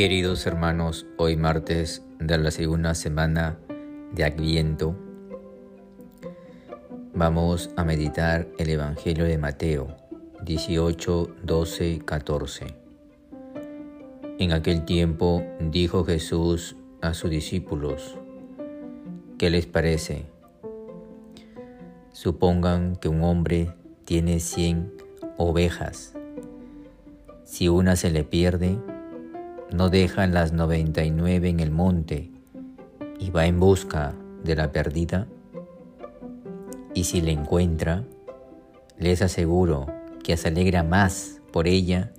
Queridos hermanos, hoy martes de la segunda semana de Adviento, vamos a meditar el Evangelio de Mateo 18, 12, 14. En aquel tiempo dijo Jesús a sus discípulos, ¿qué les parece? Supongan que un hombre tiene cien ovejas. Si una se le pierde, no deja las 99 en el monte y va en busca de la perdida? Y si la encuentra, les aseguro que se alegra más por ella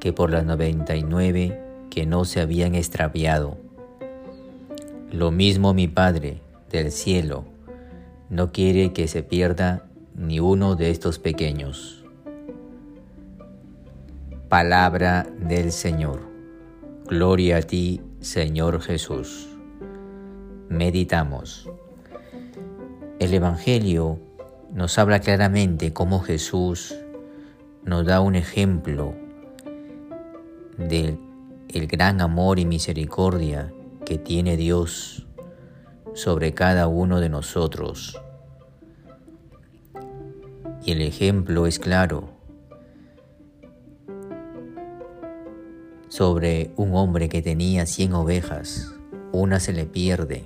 que por las 99 que no se habían extraviado. Lo mismo mi Padre del cielo no quiere que se pierda ni uno de estos pequeños. Palabra del Señor. Gloria a ti, Señor Jesús. Meditamos. El Evangelio nos habla claramente cómo Jesús nos da un ejemplo del el gran amor y misericordia que tiene Dios sobre cada uno de nosotros. Y el ejemplo es claro sobre un hombre que tenía cien ovejas, una se le pierde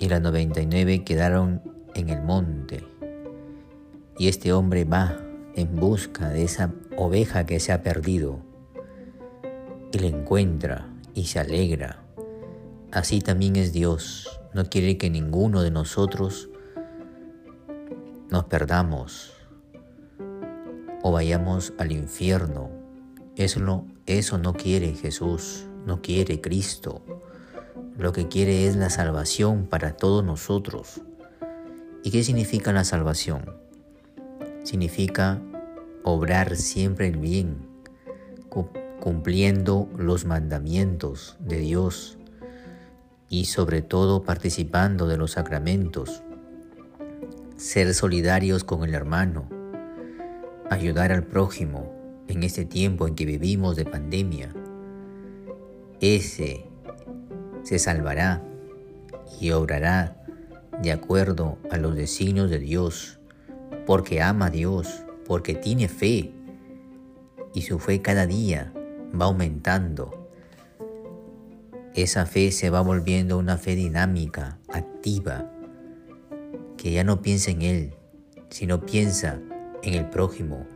y las 99 quedaron en el monte. Y este hombre va en busca de esa oveja que se ha perdido y la encuentra y se alegra. Así también es Dios. No quiere que ninguno de nosotros nos perdamos o vayamos al infierno eso no, eso no quiere Jesús, no quiere Cristo. Lo que quiere es la salvación para todos nosotros. ¿Y qué significa la salvación? Significa obrar siempre el bien, cumpliendo los mandamientos de Dios y sobre todo participando de los sacramentos, ser solidarios con el hermano, ayudar al prójimo, en este tiempo en que vivimos de pandemia, ese se salvará y obrará de acuerdo a los designios de Dios, porque ama a Dios, porque tiene fe y su fe cada día va aumentando. Esa fe se va volviendo una fe dinámica, activa, que ya no piensa en Él, sino piensa en el prójimo,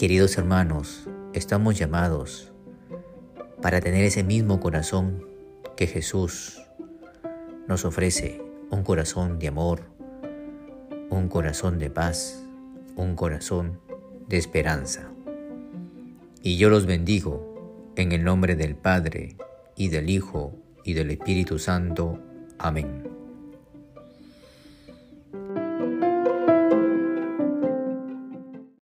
Queridos hermanos, estamos llamados para tener ese mismo corazón que Jesús nos ofrece, un corazón de amor, un corazón de paz, un corazón de esperanza. Y yo los bendigo en el nombre del Padre, y del Hijo, y del Espíritu Santo. Amén.